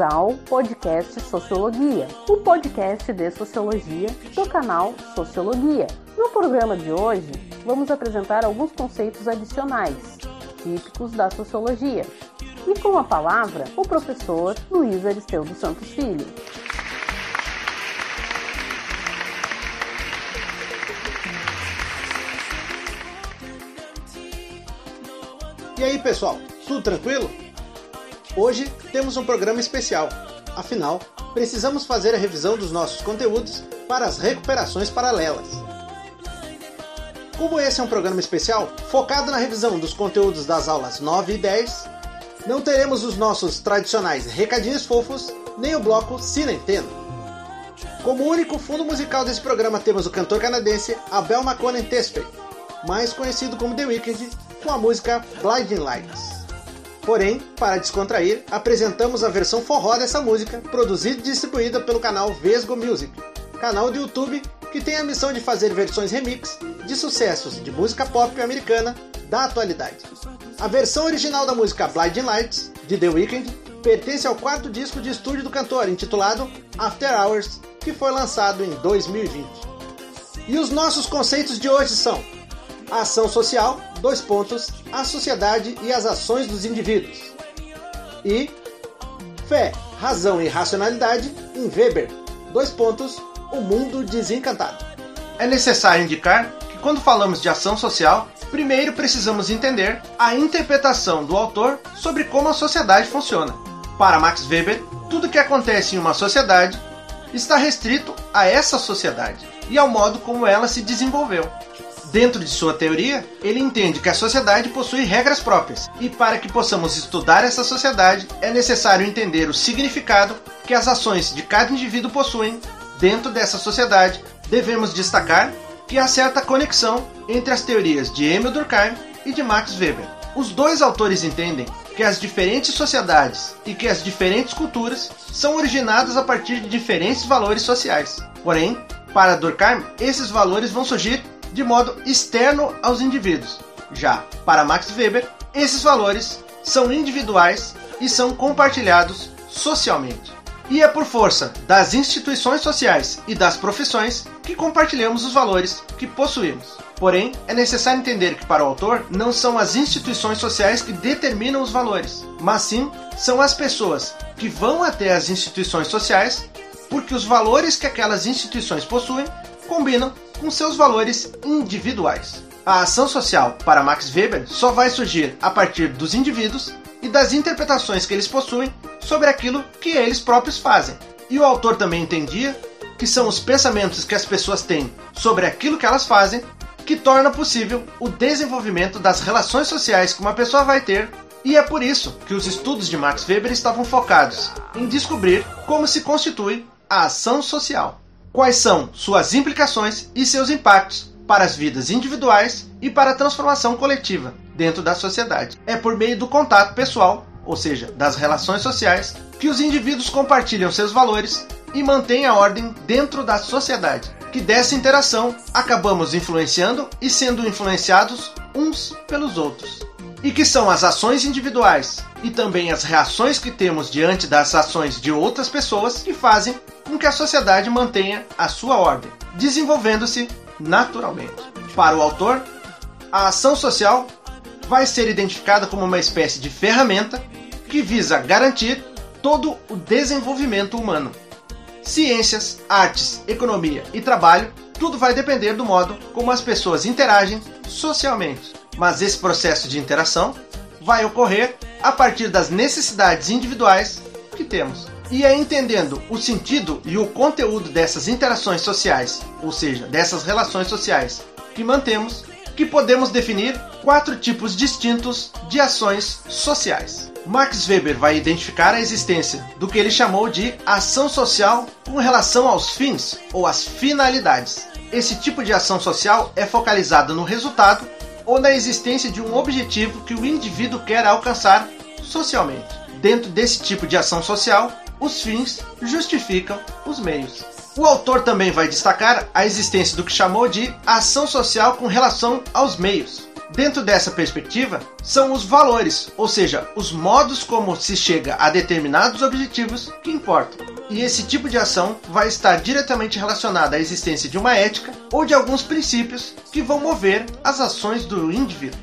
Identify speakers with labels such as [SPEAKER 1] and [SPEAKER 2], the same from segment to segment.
[SPEAKER 1] ao podcast Sociologia, o podcast de sociologia do canal Sociologia. No programa de hoje, vamos apresentar alguns conceitos adicionais, típicos da sociologia. E com a palavra, o professor Luiz Aristeu dos Santos Filho.
[SPEAKER 2] E aí, pessoal, tudo tranquilo? Hoje temos um programa especial. Afinal, precisamos fazer a revisão dos nossos conteúdos para as recuperações paralelas. Como esse é um programa especial focado na revisão dos conteúdos das aulas 9 e 10, não teremos os nossos tradicionais recadinhos fofos nem o bloco Cinenteno. Como único fundo musical desse programa temos o cantor canadense Abel McConan Tesfaye, mais conhecido como The Weeknd, com a música Blinding Lights. Porém, para descontrair, apresentamos a versão forró dessa música, produzida e distribuída pelo canal Vesgo Music, canal do YouTube que tem a missão de fazer versões remix de sucessos de música pop americana da atualidade. A versão original da música Blinding Lights, de The Weeknd, pertence ao quarto disco de estúdio do cantor, intitulado After Hours, que foi lançado em 2020. E os nossos conceitos de hoje são a ação social, dois pontos, a sociedade e as ações dos indivíduos. E fé, razão e racionalidade em Weber, dois pontos, o mundo desencantado. É necessário indicar que quando falamos de ação social, primeiro precisamos entender a interpretação do autor sobre como a sociedade funciona. Para Max Weber, tudo que acontece em uma sociedade está restrito a essa sociedade e ao modo como ela se desenvolveu. Dentro de sua teoria, ele entende que a sociedade possui regras próprias, e para que possamos estudar essa sociedade, é necessário entender o significado que as ações de cada indivíduo possuem dentro dessa sociedade. Devemos destacar que há certa conexão entre as teorias de Emil Durkheim e de Max Weber. Os dois autores entendem que as diferentes sociedades e que as diferentes culturas são originadas a partir de diferentes valores sociais. Porém, para Durkheim, esses valores vão surgir de modo externo aos indivíduos. Já para Max Weber, esses valores são individuais e são compartilhados socialmente. E é por força das instituições sociais e das profissões que compartilhamos os valores que possuímos. Porém, é necessário entender que para o autor não são as instituições sociais que determinam os valores, mas sim são as pessoas que vão até as instituições sociais porque os valores que aquelas instituições possuem combinam com seus valores individuais. A ação social, para Max Weber, só vai surgir a partir dos indivíduos e das interpretações que eles possuem sobre aquilo que eles próprios fazem. E o autor também entendia que são os pensamentos que as pessoas têm sobre aquilo que elas fazem que torna possível o desenvolvimento das relações sociais que uma pessoa vai ter, e é por isso que os estudos de Max Weber estavam focados em descobrir como se constitui a ação social quais são suas implicações e seus impactos para as vidas individuais e para a transformação coletiva dentro da sociedade. É por meio do contato pessoal, ou seja, das relações sociais, que os indivíduos compartilham seus valores e mantêm a ordem dentro da sociedade. Que dessa interação acabamos influenciando e sendo influenciados uns pelos outros. E que são as ações individuais e também as reações que temos diante das ações de outras pessoas que fazem com que a sociedade mantenha a sua ordem, desenvolvendo-se naturalmente. Para o autor, a ação social vai ser identificada como uma espécie de ferramenta que visa garantir todo o desenvolvimento humano. Ciências, artes, economia e trabalho, tudo vai depender do modo como as pessoas interagem socialmente. Mas esse processo de interação vai ocorrer a partir das necessidades individuais que temos. E é entendendo o sentido e o conteúdo dessas interações sociais, ou seja, dessas relações sociais que mantemos, que podemos definir quatro tipos distintos de ações sociais. Max Weber vai identificar a existência do que ele chamou de ação social com relação aos fins ou às finalidades. Esse tipo de ação social é focalizado no resultado ou na existência de um objetivo que o indivíduo quer alcançar socialmente. Dentro desse tipo de ação social, os fins justificam os meios. O autor também vai destacar a existência do que chamou de ação social com relação aos meios. Dentro dessa perspectiva, são os valores, ou seja, os modos como se chega a determinados objetivos que importam. E esse tipo de ação vai estar diretamente relacionada à existência de uma ética ou de alguns princípios que vão mover as ações do indivíduo.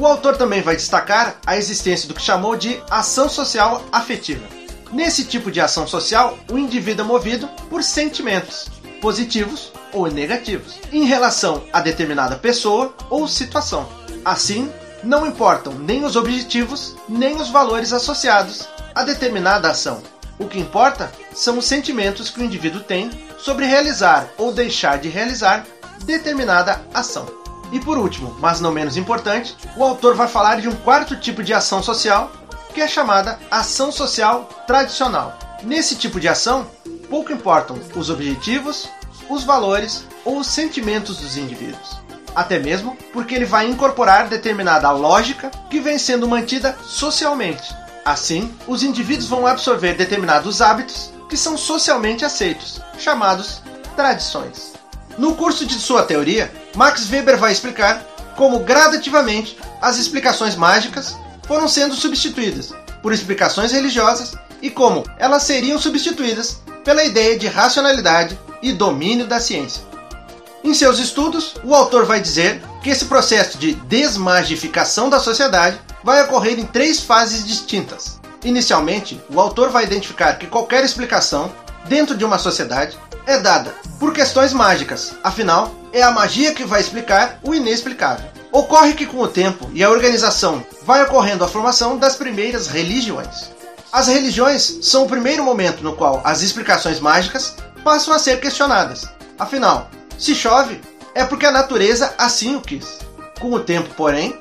[SPEAKER 2] O autor também vai destacar a existência do que chamou de ação social afetiva. Nesse tipo de ação social, o indivíduo é movido por sentimentos, positivos ou negativos, em relação a determinada pessoa ou situação. Assim, não importam nem os objetivos, nem os valores associados a determinada ação. O que importa são os sentimentos que o indivíduo tem sobre realizar ou deixar de realizar determinada ação. E por último, mas não menos importante, o autor vai falar de um quarto tipo de ação social, que é chamada ação social tradicional. Nesse tipo de ação, pouco importam os objetivos, os valores ou os sentimentos dos indivíduos. Até mesmo porque ele vai incorporar determinada lógica que vem sendo mantida socialmente. Assim, os indivíduos vão absorver determinados hábitos que são socialmente aceitos, chamados tradições. No curso de sua teoria, Max Weber vai explicar como gradativamente as explicações mágicas foram sendo substituídas por explicações religiosas e como elas seriam substituídas pela ideia de racionalidade e domínio da ciência. Em seus estudos, o autor vai dizer que esse processo de desmagificação da sociedade vai ocorrer em três fases distintas. Inicialmente, o autor vai identificar que qualquer explicação dentro de uma sociedade é dada por questões mágicas, afinal, é a magia que vai explicar o inexplicável. Ocorre que com o tempo e a organização vai ocorrendo a formação das primeiras religiões. As religiões são o primeiro momento no qual as explicações mágicas passam a ser questionadas. Afinal, se chove, é porque a natureza assim o quis. Com o tempo, porém,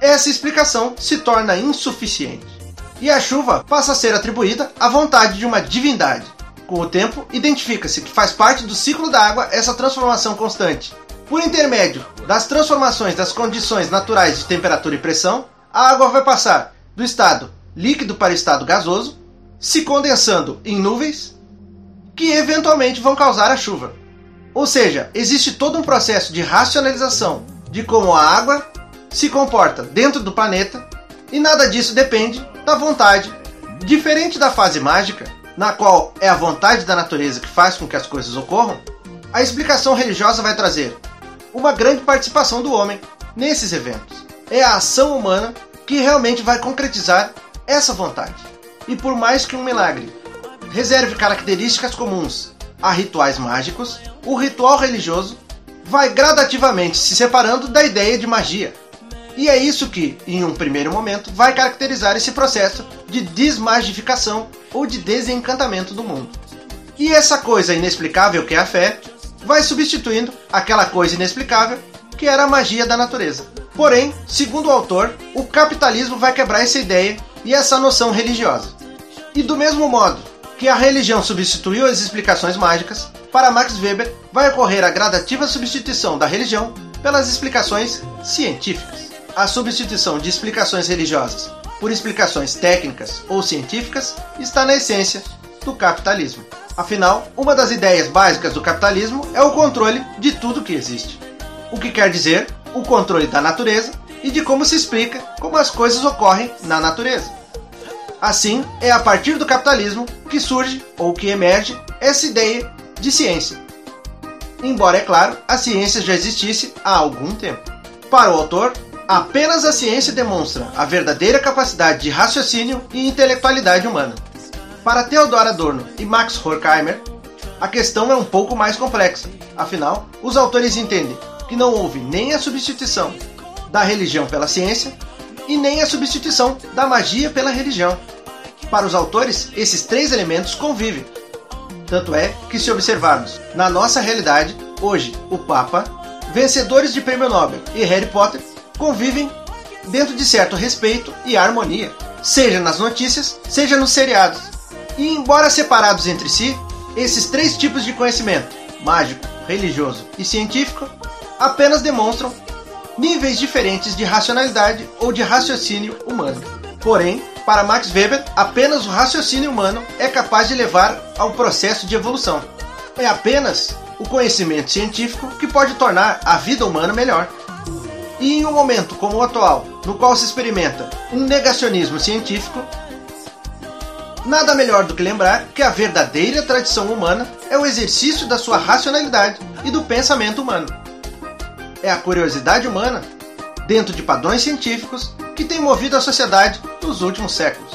[SPEAKER 2] essa explicação se torna insuficiente. E a chuva passa a ser atribuída à vontade de uma divindade. Com o tempo, identifica-se que faz parte do ciclo da água essa transformação constante. Por intermédio das transformações das condições naturais de temperatura e pressão, a água vai passar do estado líquido para estado gasoso, se condensando em nuvens que eventualmente vão causar a chuva. Ou seja, existe todo um processo de racionalização de como a água se comporta dentro do planeta e nada disso depende da vontade. Diferente da fase mágica, na qual é a vontade da natureza que faz com que as coisas ocorram, a explicação religiosa vai trazer uma grande participação do homem nesses eventos. É a ação humana que realmente vai concretizar essa vontade. E por mais que um milagre reserve características comuns a rituais mágicos, o ritual religioso vai gradativamente se separando da ideia de magia. E é isso que, em um primeiro momento, vai caracterizar esse processo de desmagificação ou de desencantamento do mundo. E essa coisa inexplicável que é a fé vai substituindo aquela coisa inexplicável que era a magia da natureza. Porém, segundo o autor, o capitalismo vai quebrar essa ideia e essa noção religiosa. E do mesmo modo que a religião substituiu as explicações mágicas, para Max Weber vai ocorrer a gradativa substituição da religião pelas explicações científicas. A substituição de explicações religiosas por explicações técnicas ou científicas está na essência do capitalismo. Afinal, uma das ideias básicas do capitalismo é o controle de tudo que existe. O que quer dizer o controle da natureza e de como se explica como as coisas ocorrem na natureza. Assim, é a partir do capitalismo que surge ou que emerge essa ideia de ciência. Embora, é claro, a ciência já existisse há algum tempo. Para o autor, apenas a ciência demonstra a verdadeira capacidade de raciocínio e intelectualidade humana. Para Theodor Adorno e Max Horkheimer, a questão é um pouco mais complexa. Afinal, os autores entendem que não houve nem a substituição da religião pela ciência e nem a substituição da magia pela religião. Para os autores, esses três elementos convivem. Tanto é que, se observarmos na nossa realidade, hoje o Papa, vencedores de Prêmio Nobel e Harry Potter convivem dentro de certo respeito e harmonia, seja nas notícias, seja nos seriados. E, embora separados entre si, esses três tipos de conhecimento mágico, religioso e científico apenas demonstram níveis diferentes de racionalidade ou de raciocínio humano. Porém, para Max Weber, apenas o raciocínio humano é capaz de levar ao processo de evolução. É apenas o conhecimento científico que pode tornar a vida humana melhor. E em um momento como o atual, no qual se experimenta um negacionismo científico, nada melhor do que lembrar que a verdadeira tradição humana é o exercício da sua racionalidade e do pensamento humano. É a curiosidade humana, dentro de padrões científicos, que tem movido a sociedade nos últimos séculos.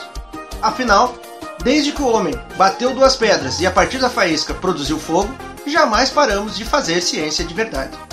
[SPEAKER 2] Afinal, desde que o homem bateu duas pedras e a partir da faísca produziu fogo, jamais paramos de fazer ciência de verdade.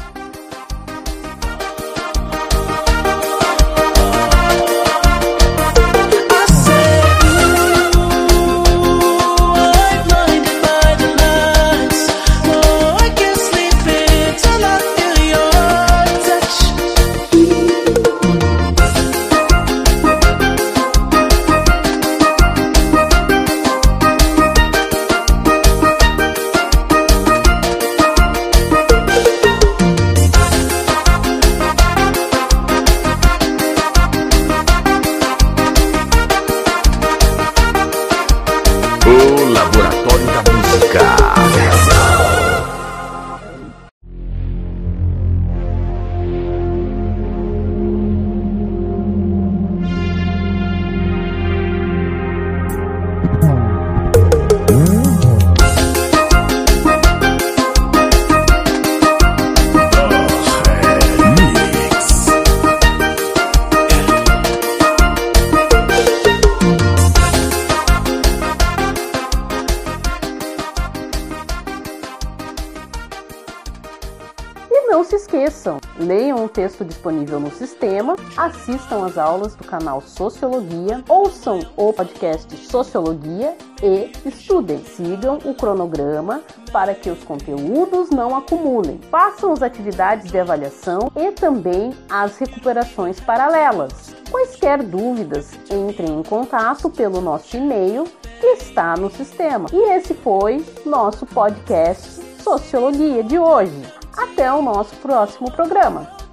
[SPEAKER 1] Leiam o texto disponível no sistema, assistam às aulas do canal Sociologia, ouçam o podcast Sociologia e estudem. Sigam o cronograma para que os conteúdos não acumulem. Façam as atividades de avaliação e também as recuperações paralelas. Quaisquer dúvidas, entrem em contato pelo nosso e-mail que está no sistema. E esse foi nosso podcast Sociologia de hoje. Até o nosso próximo programa.